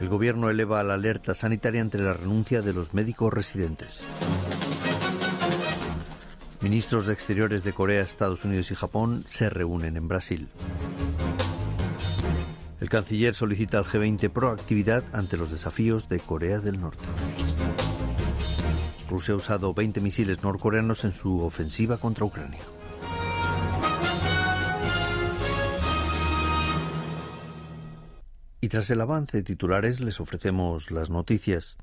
El gobierno eleva la alerta sanitaria ante la renuncia de los médicos residentes. Ministros de Exteriores de Corea, Estados Unidos y Japón se reúnen en Brasil. El canciller solicita al G20 proactividad ante los desafíos de Corea del Norte. Rusia ha usado 20 misiles norcoreanos en su ofensiva contra Ucrania. Tras el avance de titulares les ofrecemos las noticias.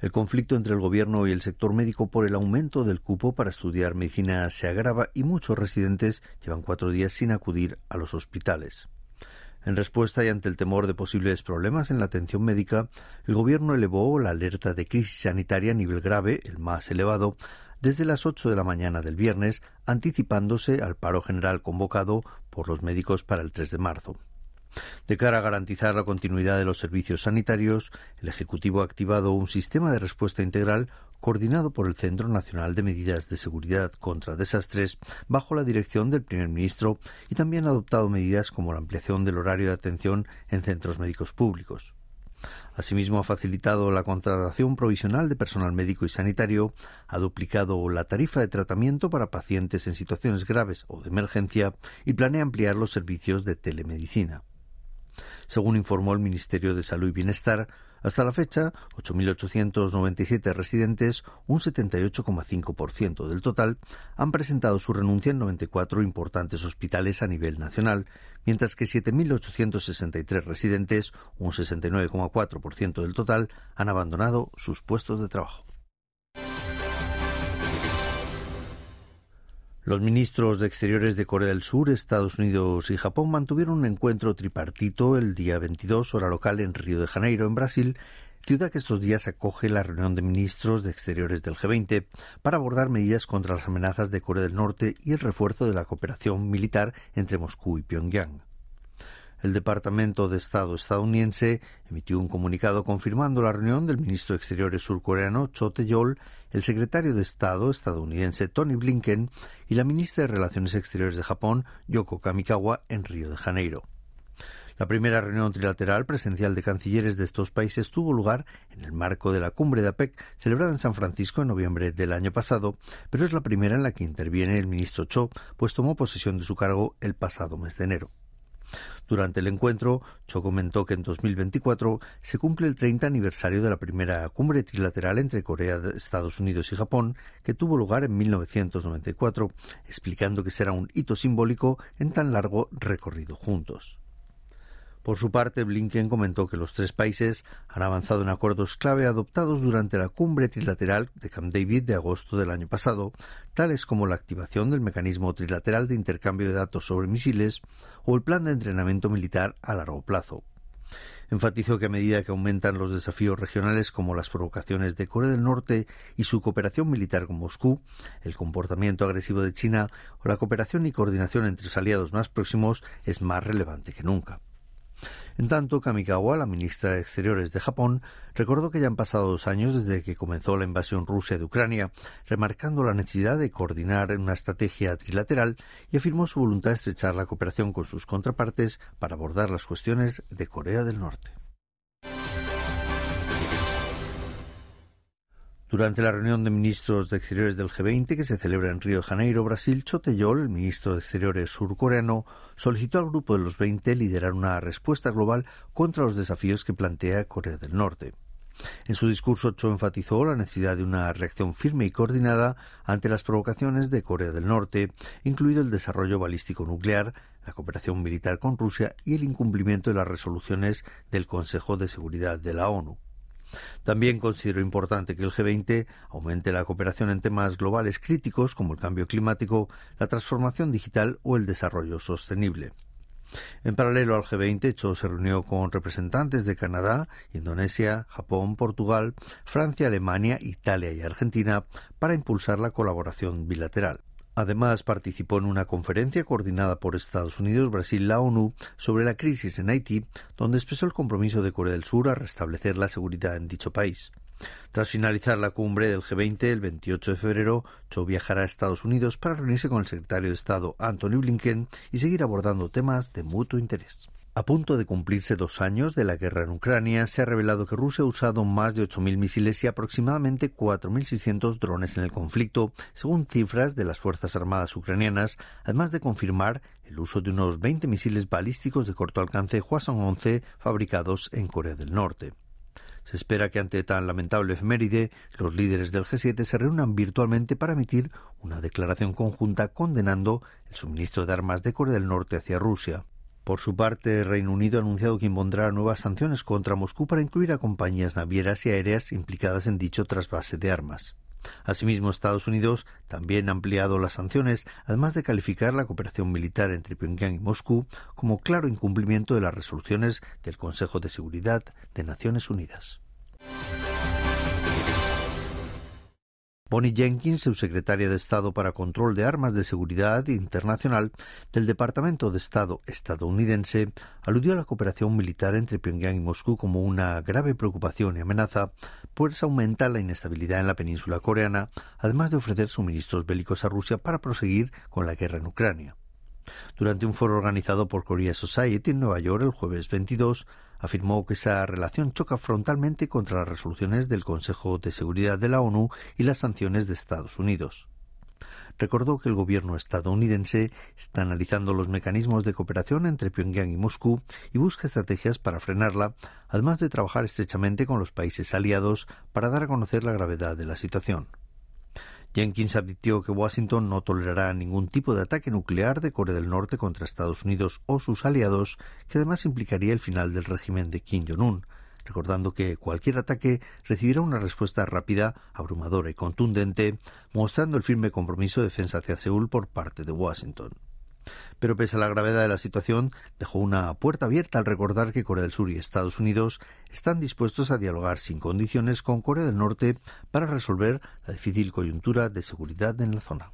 El conflicto entre el gobierno y el sector médico por el aumento del cupo para estudiar medicina se agrava y muchos residentes llevan cuatro días sin acudir a los hospitales. En respuesta y ante el temor de posibles problemas en la atención médica, el gobierno elevó la alerta de crisis sanitaria a nivel grave, el más elevado, desde las 8 de la mañana del viernes, anticipándose al paro general convocado por los médicos para el 3 de marzo. De cara a garantizar la continuidad de los servicios sanitarios, el Ejecutivo ha activado un sistema de respuesta integral coordinado por el Centro Nacional de Medidas de Seguridad contra Desastres bajo la dirección del primer ministro y también ha adoptado medidas como la ampliación del horario de atención en centros médicos públicos. Asimismo, ha facilitado la contratación provisional de personal médico y sanitario, ha duplicado la tarifa de tratamiento para pacientes en situaciones graves o de emergencia y planea ampliar los servicios de telemedicina. Según informó el Ministerio de Salud y Bienestar, hasta la fecha, 8.897 residentes, un 78,5% del total, han presentado su renuncia en 94 importantes hospitales a nivel nacional, mientras que 7.863 residentes, un 69,4% del total, han abandonado sus puestos de trabajo. Los ministros de Exteriores de Corea del Sur, Estados Unidos y Japón mantuvieron un encuentro tripartito el día 22 hora local en Río de Janeiro, en Brasil, ciudad que estos días acoge la reunión de ministros de Exteriores del G20 para abordar medidas contra las amenazas de Corea del Norte y el refuerzo de la cooperación militar entre Moscú y Pyongyang. El Departamento de Estado estadounidense emitió un comunicado confirmando la reunión del ministro de Exteriores surcoreano Cho Tae-yol el secretario de Estado estadounidense Tony Blinken y la ministra de Relaciones Exteriores de Japón, Yoko Kamikawa, en Río de Janeiro. La primera reunión trilateral presencial de cancilleres de estos países tuvo lugar en el marco de la cumbre de APEC celebrada en San Francisco en noviembre del año pasado, pero es la primera en la que interviene el ministro Cho, pues tomó posesión de su cargo el pasado mes de enero. Durante el encuentro, Cho comentó que en 2024 se cumple el 30 aniversario de la primera cumbre trilateral entre Corea, Estados Unidos y Japón, que tuvo lugar en 1994, explicando que será un hito simbólico en tan largo recorrido juntos. Por su parte, Blinken comentó que los tres países han avanzado en acuerdos clave adoptados durante la cumbre trilateral de Camp David de agosto del año pasado, tales como la activación del mecanismo trilateral de intercambio de datos sobre misiles o el plan de entrenamiento militar a largo plazo. Enfatizó que a medida que aumentan los desafíos regionales como las provocaciones de Corea del Norte y su cooperación militar con Moscú, el comportamiento agresivo de China o la cooperación y coordinación entre los aliados más próximos es más relevante que nunca. En tanto, Kamikawa, la ministra de Exteriores de Japón, recordó que ya han pasado dos años desde que comenzó la invasión rusa de Ucrania, remarcando la necesidad de coordinar una estrategia trilateral y afirmó su voluntad de estrechar la cooperación con sus contrapartes para abordar las cuestiones de Corea del Norte. Durante la reunión de ministros de Exteriores del G20 que se celebra en Río de Janeiro, Brasil, Choteyol, el ministro de Exteriores surcoreano, solicitó al grupo de los 20 liderar una respuesta global contra los desafíos que plantea Corea del Norte. En su discurso, Cho enfatizó la necesidad de una reacción firme y coordinada ante las provocaciones de Corea del Norte, incluido el desarrollo balístico nuclear, la cooperación militar con Rusia y el incumplimiento de las resoluciones del Consejo de Seguridad de la ONU. También considero importante que el G20 aumente la cooperación en temas globales críticos como el cambio climático, la transformación digital o el desarrollo sostenible. En paralelo al G20, Cho se reunió con representantes de Canadá, Indonesia, Japón, Portugal, Francia, Alemania, Italia y Argentina para impulsar la colaboración bilateral. Además, participó en una conferencia coordinada por Estados Unidos, Brasil y la ONU sobre la crisis en Haití, donde expresó el compromiso de Corea del Sur a restablecer la seguridad en dicho país. Tras finalizar la cumbre del G20 el 28 de febrero, Cho viajará a Estados Unidos para reunirse con el secretario de Estado Anthony Blinken y seguir abordando temas de mutuo interés. A punto de cumplirse dos años de la guerra en Ucrania, se ha revelado que Rusia ha usado más de 8.000 misiles y aproximadamente 4.600 drones en el conflicto, según cifras de las Fuerzas Armadas ucranianas, además de confirmar el uso de unos 20 misiles balísticos de corto alcance Hwasong-11 fabricados en Corea del Norte. Se espera que ante tan lamentable efeméride, los líderes del G7 se reúnan virtualmente para emitir una declaración conjunta condenando el suministro de armas de Corea del Norte hacia Rusia. Por su parte, Reino Unido ha anunciado que impondrá nuevas sanciones contra Moscú para incluir a compañías navieras y aéreas implicadas en dicho trasvase de armas. Asimismo, Estados Unidos también ha ampliado las sanciones, además de calificar la cooperación militar entre Pyongyang y Moscú como claro incumplimiento de las resoluciones del Consejo de Seguridad de Naciones Unidas. Bonnie Jenkins, subsecretaria de Estado para Control de Armas de Seguridad Internacional del Departamento de Estado estadounidense, aludió a la cooperación militar entre Pyongyang y Moscú como una grave preocupación y amenaza, pues aumenta la inestabilidad en la península coreana, además de ofrecer suministros bélicos a Rusia para proseguir con la guerra en Ucrania. Durante un foro organizado por Korea Society en Nueva York el jueves 22, afirmó que esa relación choca frontalmente contra las resoluciones del Consejo de Seguridad de la ONU y las sanciones de Estados Unidos. Recordó que el gobierno estadounidense está analizando los mecanismos de cooperación entre Pyongyang y Moscú y busca estrategias para frenarla, además de trabajar estrechamente con los países aliados para dar a conocer la gravedad de la situación. Jenkins advirtió que Washington no tolerará ningún tipo de ataque nuclear de Corea del Norte contra Estados Unidos o sus aliados, que además implicaría el final del régimen de Kim Jong-un, recordando que cualquier ataque recibirá una respuesta rápida, abrumadora y contundente, mostrando el firme compromiso de defensa hacia Seúl por parte de Washington. Pero pese a la gravedad de la situación, dejó una puerta abierta al recordar que Corea del Sur y Estados Unidos están dispuestos a dialogar sin condiciones con Corea del Norte para resolver la difícil coyuntura de seguridad en la zona.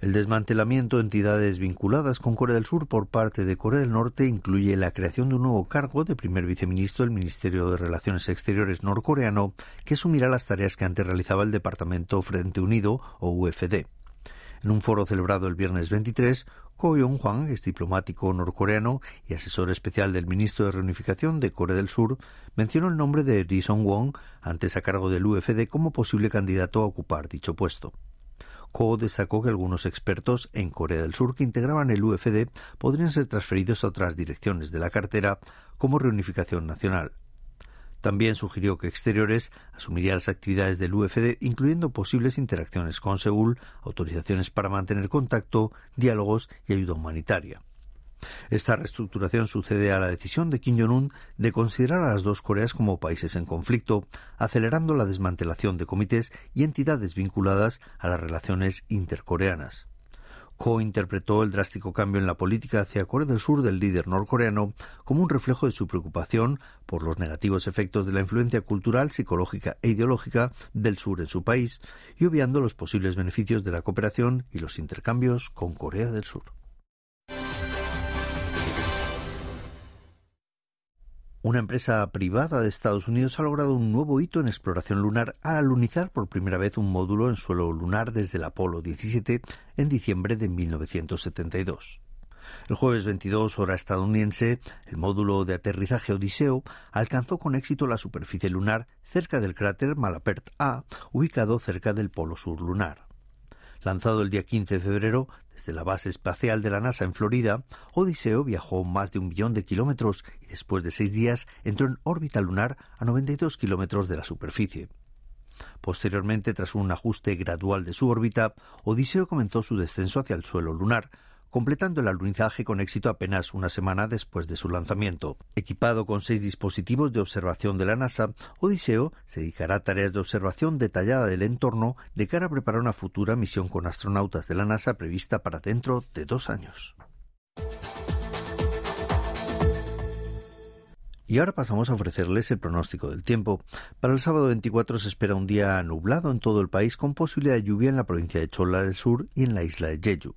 El desmantelamiento de entidades vinculadas con Corea del Sur por parte de Corea del Norte incluye la creación de un nuevo cargo de primer viceministro del Ministerio de Relaciones Exteriores norcoreano que asumirá las tareas que antes realizaba el Departamento Frente Unido o UFD. En un foro celebrado el viernes 23, Ko Yong-hwan, es diplomático norcoreano y asesor especial del ministro de Reunificación de Corea del Sur, mencionó el nombre de Ri Song-won, antes a cargo del UFD, como posible candidato a ocupar dicho puesto. Ko destacó que algunos expertos en Corea del Sur que integraban el UFD podrían ser transferidos a otras direcciones de la cartera, como Reunificación Nacional. También sugirió que Exteriores asumiría las actividades del UFD, incluyendo posibles interacciones con Seúl, autorizaciones para mantener contacto, diálogos y ayuda humanitaria. Esta reestructuración sucede a la decisión de Kim Jong-un de considerar a las dos Coreas como países en conflicto, acelerando la desmantelación de comités y entidades vinculadas a las relaciones intercoreanas. Ko interpretó el drástico cambio en la política hacia Corea del Sur del líder norcoreano como un reflejo de su preocupación por los negativos efectos de la influencia cultural, psicológica e ideológica del sur en su país y obviando los posibles beneficios de la cooperación y los intercambios con Corea del Sur. Una empresa privada de Estados Unidos ha logrado un nuevo hito en exploración lunar al alunizar por primera vez un módulo en suelo lunar desde el Apolo 17 en diciembre de 1972. El jueves 22 hora estadounidense, el módulo de aterrizaje Odiseo alcanzó con éxito la superficie lunar cerca del cráter Malapert A, ubicado cerca del polo sur lunar. Lanzado el día 15 de febrero desde la base espacial de la NASA en Florida, Odiseo viajó más de un millón de kilómetros y después de seis días entró en órbita lunar a 92 kilómetros de la superficie. Posteriormente, tras un ajuste gradual de su órbita, Odiseo comenzó su descenso hacia el suelo lunar, completando el alunizaje con éxito apenas una semana después de su lanzamiento. Equipado con seis dispositivos de observación de la NASA, Odiseo se dedicará a tareas de observación detallada del entorno de cara a preparar una futura misión con astronautas de la NASA prevista para dentro de dos años. Y ahora pasamos a ofrecerles el pronóstico del tiempo. Para el sábado 24 se espera un día nublado en todo el país con posibilidad de lluvia en la provincia de Chola del Sur y en la isla de Jeju.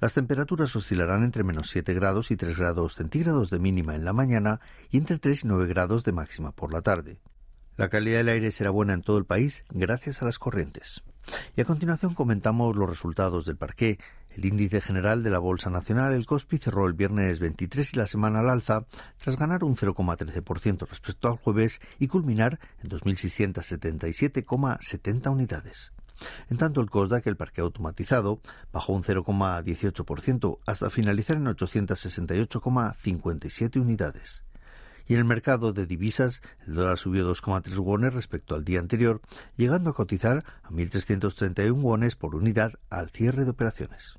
Las temperaturas oscilarán entre menos 7 grados y 3 grados centígrados de mínima en la mañana y entre 3 y 9 grados de máxima por la tarde. La calidad del aire será buena en todo el país gracias a las corrientes. Y a continuación comentamos los resultados del parqué. El índice general de la Bolsa Nacional, el COSPI, cerró el viernes 23 y la semana al alza, tras ganar un 0,13% respecto al jueves y culminar en 2.677,70 unidades. En tanto, el COSDAC, el parque automatizado, bajó un 0,18% hasta finalizar en 868,57 unidades. Y en el mercado de divisas, el dólar subió 2,3 wones respecto al día anterior, llegando a cotizar a 1.331 wones por unidad al cierre de operaciones.